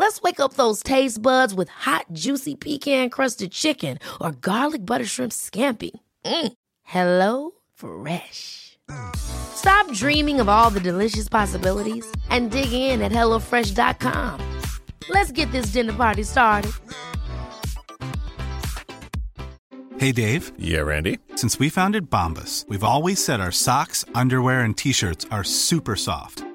Let's wake up those taste buds with hot, juicy pecan crusted chicken or garlic butter shrimp scampi. Mm. Hello Fresh. Stop dreaming of all the delicious possibilities and dig in at HelloFresh.com. Let's get this dinner party started. Hey, Dave. Yeah, Randy. Since we founded Bombus, we've always said our socks, underwear, and t shirts are super soft.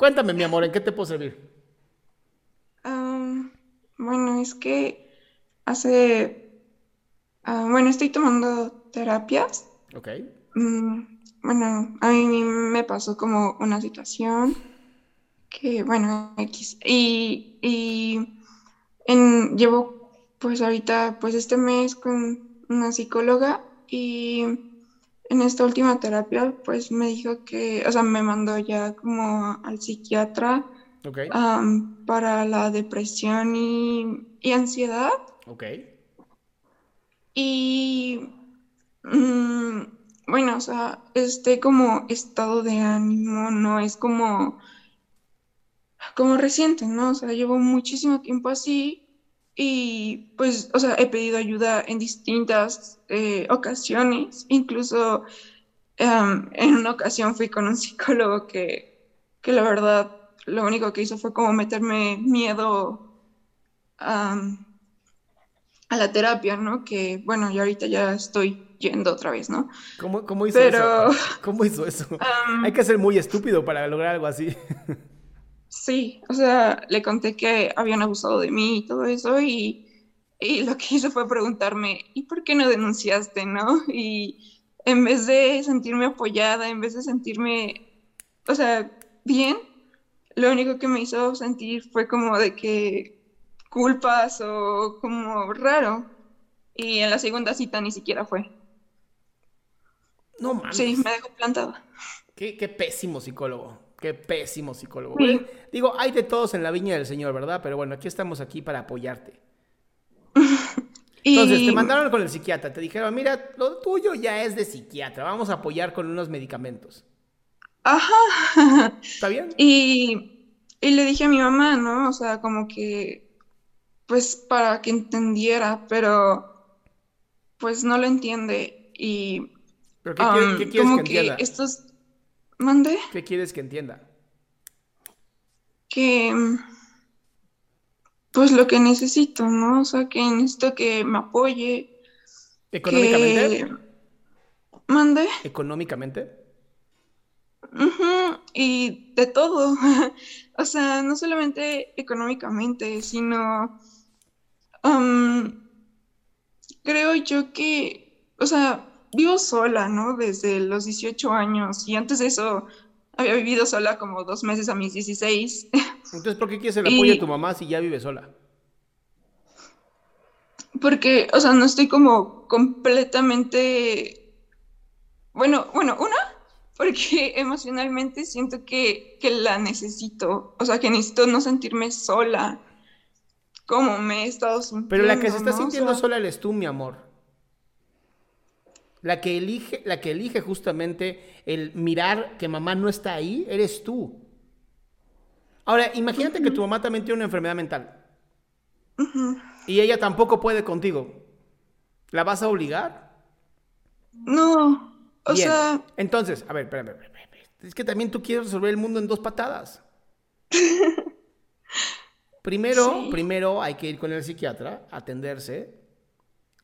Cuéntame, mi amor, ¿en qué te puedo servir? Bueno, es que hace, ah, bueno, estoy tomando terapias. Ok. Mm, bueno, a mí me pasó como una situación que, bueno, X. Y, y en, llevo pues ahorita, pues este mes con una psicóloga y en esta última terapia pues me dijo que, o sea, me mandó ya como al psiquiatra Ok. am, para la depresión y, y ansiedad. Ok. Y mm, bueno, o sea, este como estado de ánimo no es como, como reciente, ¿no? O sea, llevo muchísimo tiempo así y pues, o sea, he pedido ayuda en distintas eh, ocasiones. Incluso em, en una ocasión fui con un psicólogo que, que la verdad lo único que hizo fue como meterme miedo a la terapia, ¿no? Que bueno, yo ahorita ya estoy yendo otra vez, ¿no? ¿Cómo, cómo hizo Pero- eso? ¿Cómo hizo eso? Hay que ser muy estúpido para lograr algo así. Sí, o sea, le conté que habían abusado de mí y todo eso y, y lo que hizo fue preguntarme, ¿y por qué no denunciaste, no? Y en vez de sentirme apoyada, en vez de sentirme, o sea, bien, lo único que me hizo sentir fue como de que culpas o como raro. Y en la segunda cita ni siquiera fue. No mames. Sí, me dejó plantada. Qué, qué pésimo psicólogo. Qué pésimo psicólogo. Sí. Bueno, Digo, hay de todos en la viña del Señor, ¿verdad? Pero bueno, aquí estamos aquí para apoyarte. Entonces, te mandaron con el psiquiatra. Te dijeron, mira, lo tuyo ya es de psiquiatra. Vamos a apoyar con unos medicamentos. Ajá. ¿Está bien? Y, y le dije a mi mamá, ¿no? O sea, como que, pues para que entendiera, pero pues no lo entiende. Y ¿Pero qué, qué quieres como que que estos, mande, ¿Qué quieres que entienda? que, pues lo que necesito, ¿no? O sea, que necesito que me apoye, ¿Económicamente? que, mande. ¿Económicamente? Y de todo. O sea, no solamente económicamente, sino am, creo yo que, o sea, vivo sola, ¿no? Desde los 18 años y antes de eso había vivido sola como dos meses a mis 16. Entonces, ¿por qué quieres el apoyo de Y- tu mamá si ya vive sola? Porque, o sea, no estoy como completamente, bueno, bueno, una, porque emocionalmente siento que, que la necesito, o sea, que necesito no sentirme sola, como me he estado Pero la que se sintiendo, está ¿no? O sintiendo sea, sola eres tú, mi amor. La que elige, la que elige justamente el mirar que mamá no está ahí, eres tú. Ahora, imagínate que tu mamá también tiene una enfermedad mental. Y ella tampoco puede contigo. ¿La vas a obligar? No, o Bien. sea, Entonces, a ver, espérame, espérame, espérame. Es que también tú quieres resolver el mundo en dos patadas. Primero, primero hay que ir con el psiquiatra, atenderse.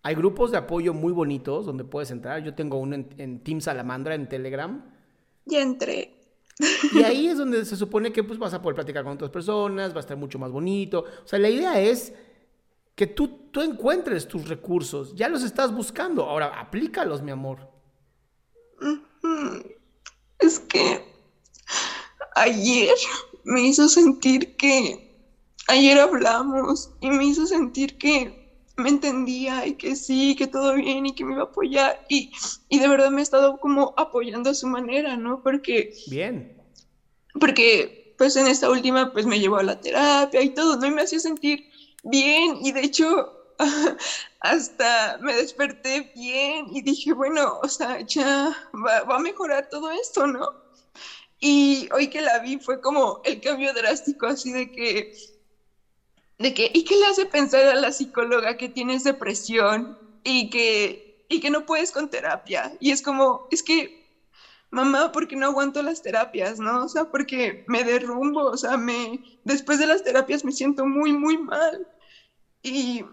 Hay grupos de apoyo muy bonitos donde puedes entrar. Yo tengo uno en, en Team Salamandra en Telegram. Ya entré. Y ahí es donde se supone que pues, vas a poder platicar con otras personas, va a estar mucho más bonito. O sea, la idea es que tú, tú encuentres tus recursos. Ya los estás buscando. Ahora, aplícalos, mi amor. Es que ayer me hizo sentir que... Ayer hablamos y me hizo sentir que me entendía y que sí, que todo bien y que me iba a apoyar. Y, y de verdad me ha estado como apoyando a su manera, ¿no? Porque... Bien. Porque pues en esta última pues me llevó a la terapia y todo, ¿no? Y me hacía sentir bien y de hecho hasta me desperté bien y dije, bueno, o sea, ya va, va, a mejorar todo esto, ¿no? Y hoy que la vi fue como el cambio drástico, así de que, de que, ¿y qué le hace pensar a la psicóloga que tienes depresión y que, y que no puedes con terapia? Y es como, es que, mamá, porque no aguanto las terapias, ¿no? O sea, porque me derrumbo, o sea, me, después de las terapias me siento muy, muy mal. Y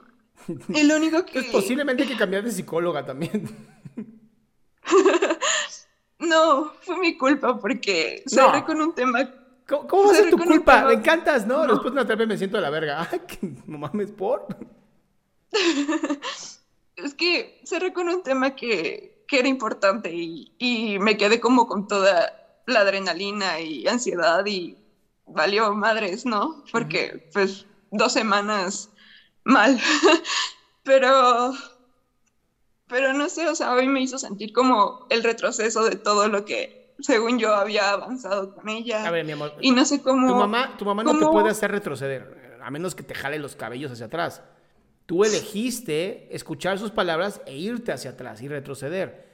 y lo único que... Pues posiblemente hay que cambiar de psicóloga también. no, fue mi culpa porque cerré con un tema... ¿Cómo, cómo va a ser tu culpa? Me encantas, ¿no? no? Después de una terapia me siento de la verga. Ay, que no mames, ¿por? es que cerré con un tema que, que era importante y, y me quedé como con toda la adrenalina y ansiedad y valió madres, ¿no? Porque, uh -huh. pues, dos semanas mal. pero, pero no sé, o sea, hoy me hizo sentir como el retroceso de todo lo que, según yo, había avanzado con ella. A ver, mi amor. Y no sé cómo. Tu mamá, tu mamá no cómo... te puede hacer retroceder, a menos que te jale los cabellos hacia atrás. Tú elegiste escuchar sus palabras e irte hacia atrás y retroceder.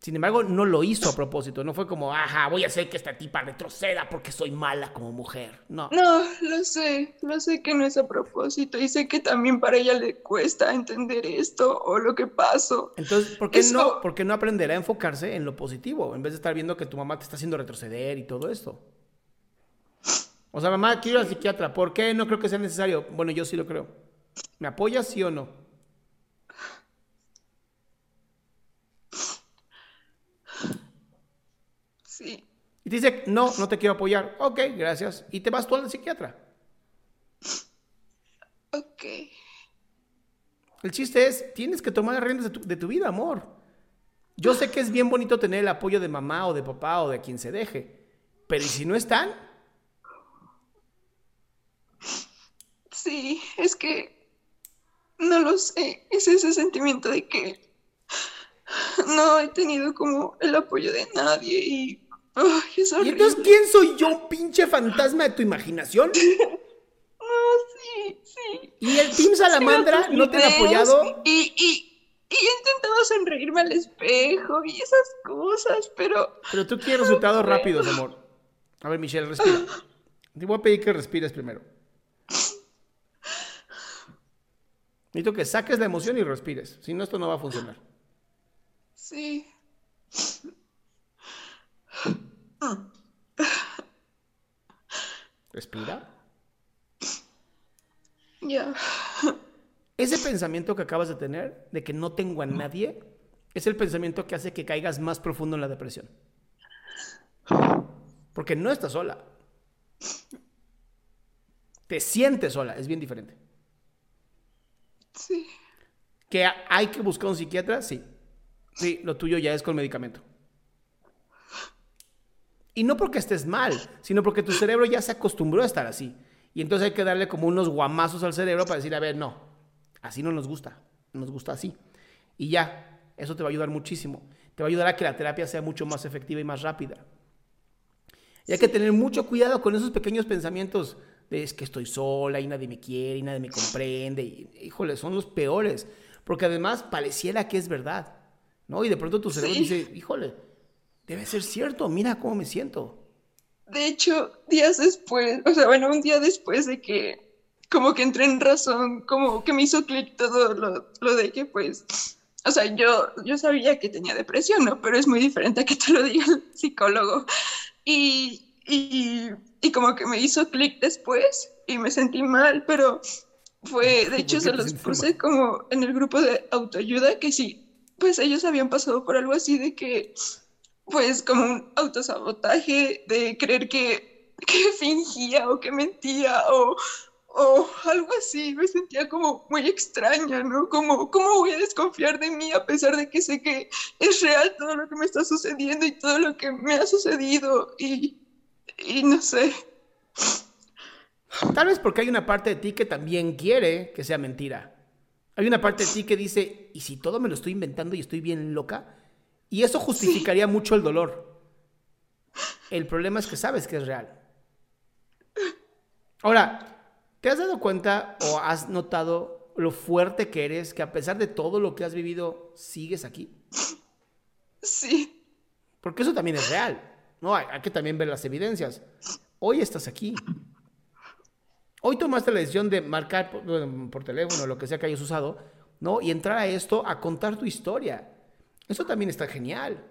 Sin embargo, no lo hizo a propósito. No fue como, ajá, voy a hacer que esta tipa retroceda porque soy mala como mujer. No. No, lo sé. Lo sé que no es a propósito. Y sé que también para ella le cuesta entender esto o lo que pasó. Entonces, ¿por qué, Eso... no, ¿por qué no aprender a enfocarse en lo positivo? En vez de estar viendo que tu mamá te está haciendo retroceder y todo esto. O sea, mamá, quiero ir al psiquiatra. ¿Por qué no creo que sea necesario? Bueno, yo sí lo creo. ¿Me apoyas, sí o no? Sí. Y te dice, no, no te quiero apoyar. Ok, gracias. Y te vas tú al psiquiatra. Ok. El chiste es, tienes que tomar las riendas de tu, de tu vida, amor. Yo sé que es bien bonito tener el apoyo de mamá o de papá o de quien se deje. Pero ¿y si no están? Sí, es que no lo sé. Es ese sentimiento de que no he tenido como el apoyo de nadie y Es ¿Y entonces quién soy yo, pinche fantasma de tu imaginación? No, sí, sí. ¿Y el Team Salamandra sí, no te ha apoyado? Y, y, y he intentado sonreírme al espejo y esas cosas, pero... Pero tú quieres resultados no rápidos, amor. A ver, Michelle, respira. Te voy a pedir que respires primero. Necesito que saques la emoción y respires. Si no, esto no va a funcionar. Sí. Respira. Ya. Yeah. Ese pensamiento que acabas de tener, de que no tengo a nadie, es el pensamiento que hace que caigas más profundo en la depresión. Porque no estás sola. Te sientes sola, es bien diferente. Sí. ¿Que hay que buscar un psiquiatra? Sí. Sí, lo tuyo ya es con medicamento. Y no porque estés mal, sino porque tu cerebro ya se acostumbró a estar así. Y entonces hay que darle como unos guamazos al cerebro para decir, a ver, no, así no nos gusta, nos gusta así. Y ya, eso te va a ayudar muchísimo. Te va a ayudar a que la terapia sea mucho más efectiva y más rápida. Y hay que tener mucho cuidado con esos pequeños pensamientos de es que estoy sola y nadie me quiere y nadie me comprende. Y, híjole, son los peores. Porque además pareciera que es verdad. ¿no? Y de pronto tu cerebro sí. dice, híjole, debe ser cierto, mira cómo me siento. De hecho, días después, o sea, bueno, un día después de que como que entré en razón, como que me hizo clic todo lo, lo, de que pues, o sea, yo, yo sabía que tenía depresión, ¿no? Pero es muy diferente a que te lo diga el psicólogo. Y, y, y como que me hizo clic después y me sentí mal, pero fue, de hecho, se los puse como en el grupo de autoayuda que sí, pues ellos habían pasado por algo así de que, pues como un autosabotaje, de creer que, que fingía o que mentía o, o algo así, me sentía como muy extraña, ¿no? Como, ¿cómo voy a desconfiar de mí a pesar de que sé que es real todo lo que me está sucediendo y todo lo que me ha sucedido? Y, y no sé. Tal vez porque hay una parte de ti que también quiere que sea mentira. Hay una parte de ti que dice, ¿y si todo me lo estoy inventando y estoy bien loca? Y eso justificaría mucho el dolor. El problema es que sabes que es real. Ahora, ¿Te has dado cuenta o has notado lo fuerte que eres, que a pesar de todo lo que has vivido, sigues aquí? Sí. Porque eso también es real, ¿no? Hay, que también ver las evidencias. Hoy estás aquí. Hoy tomaste la decisión de marcar por, por teléfono, lo que sea que hayas usado, ¿no? Y entrar a esto a contar tu historia. Eso también está genial.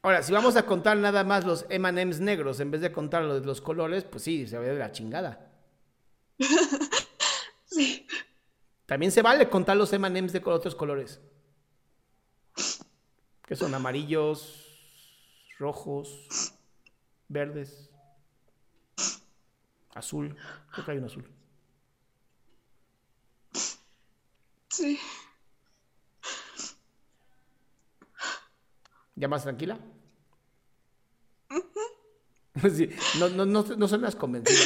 Ahora, si vamos a contar nada más los M&M's negros en vez de contar los los colores, pues sí, se ve de la chingada. Sí. También se vale contar los M&M's de otros colores. Que son amarillos, rojos, verdes, azul. Creo que hay un azul. Sí. ¿Ya más tranquila? Sí, no, no, no, no suenas convencida.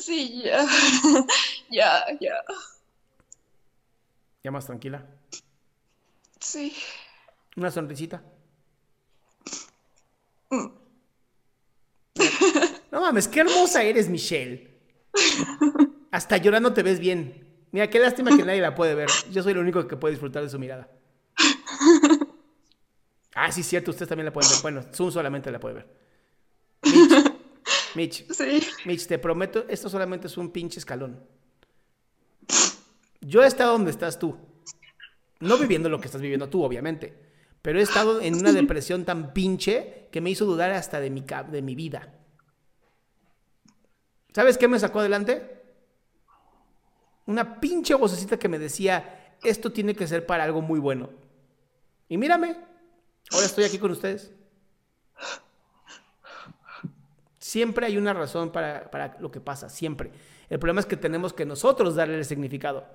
Sí, ya. ya, ya. ¿Ya más tranquila? Sí. ¿Una sonrisita? No mames, qué hermosa eres, Michelle. Hasta llorando te ves bien. Mira, qué lástima que nadie la puede ver. Yo soy el único que puede disfrutar de su mirada. Ah, sí, cierto, ustedes también la pueden ver. Bueno, Zoom solamente la puede ver. Mitch, sí. Mitch, te prometo, esto solamente es un pinche escalón. Yo he estado donde estás tú. No viviendo lo que estás viviendo tú, obviamente. Pero he estado en una depresión tan pinche que me hizo dudar hasta de mi, de mi vida. ¿Sabes qué me sacó adelante? Una pinche vocecita que me decía, esto tiene que ser para algo muy bueno. Y mírame, Ahora estoy aquí con ustedes. Siempre hay una razón para, lo que pasa, siempre. El problema es que tenemos que nosotros darle el significado.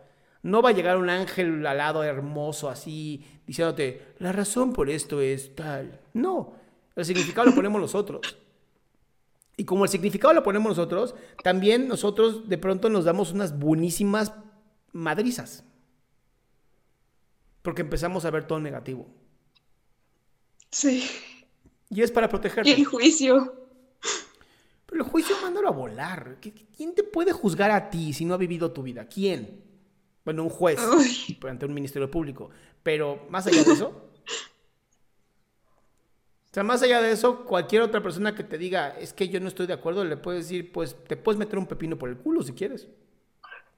No va a llegar un ángel al lado hermoso así, diciéndote, la razón por esto es tal. No, el significado lo ponemos nosotros. Y como el significado lo ponemos nosotros, también nosotros de pronto nos damos unas buenísimas madrizas. Porque empezamos a ver todo negativo. Sí. Y es para protegerte. Y el juicio. Pero el juicio mándalo a volar. ¿Quién te puede juzgar a ti si no ha vivido tu vida? ¿Quién? Bueno, un juez ante un ministerio público. Pero más allá de eso. O sea, más allá de eso, cualquier otra persona que te diga, es que yo no estoy de acuerdo, le puedes decir, pues te puedes meter un pepino por el culo si quieres.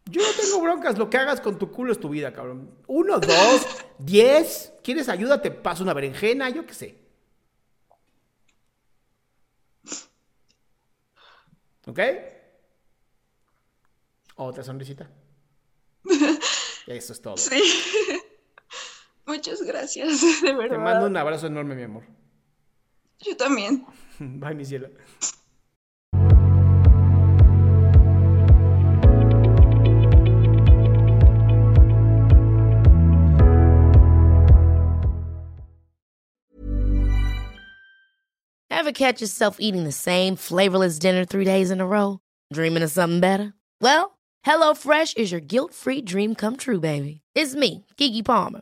Yo no tengo broncas, lo que hagas con tu culo es tu vida, cabrón. Uno, dos, diez. ¿Quieres ayuda? Te paso una berenjena, yo qué sé. ¿Ok? Otra sonrisita. Eso es todo. Sí. Muchas gracias, de verdad. Te mando un abrazo enorme, mi amor. Yo también. Bye, mi cielo. Ever catch yourself eating the same flavorless dinner three days in a row? Dreaming of something better? Well, HelloFresh is your guilt-free dream come true, baby. It's me, Kiki Palmer.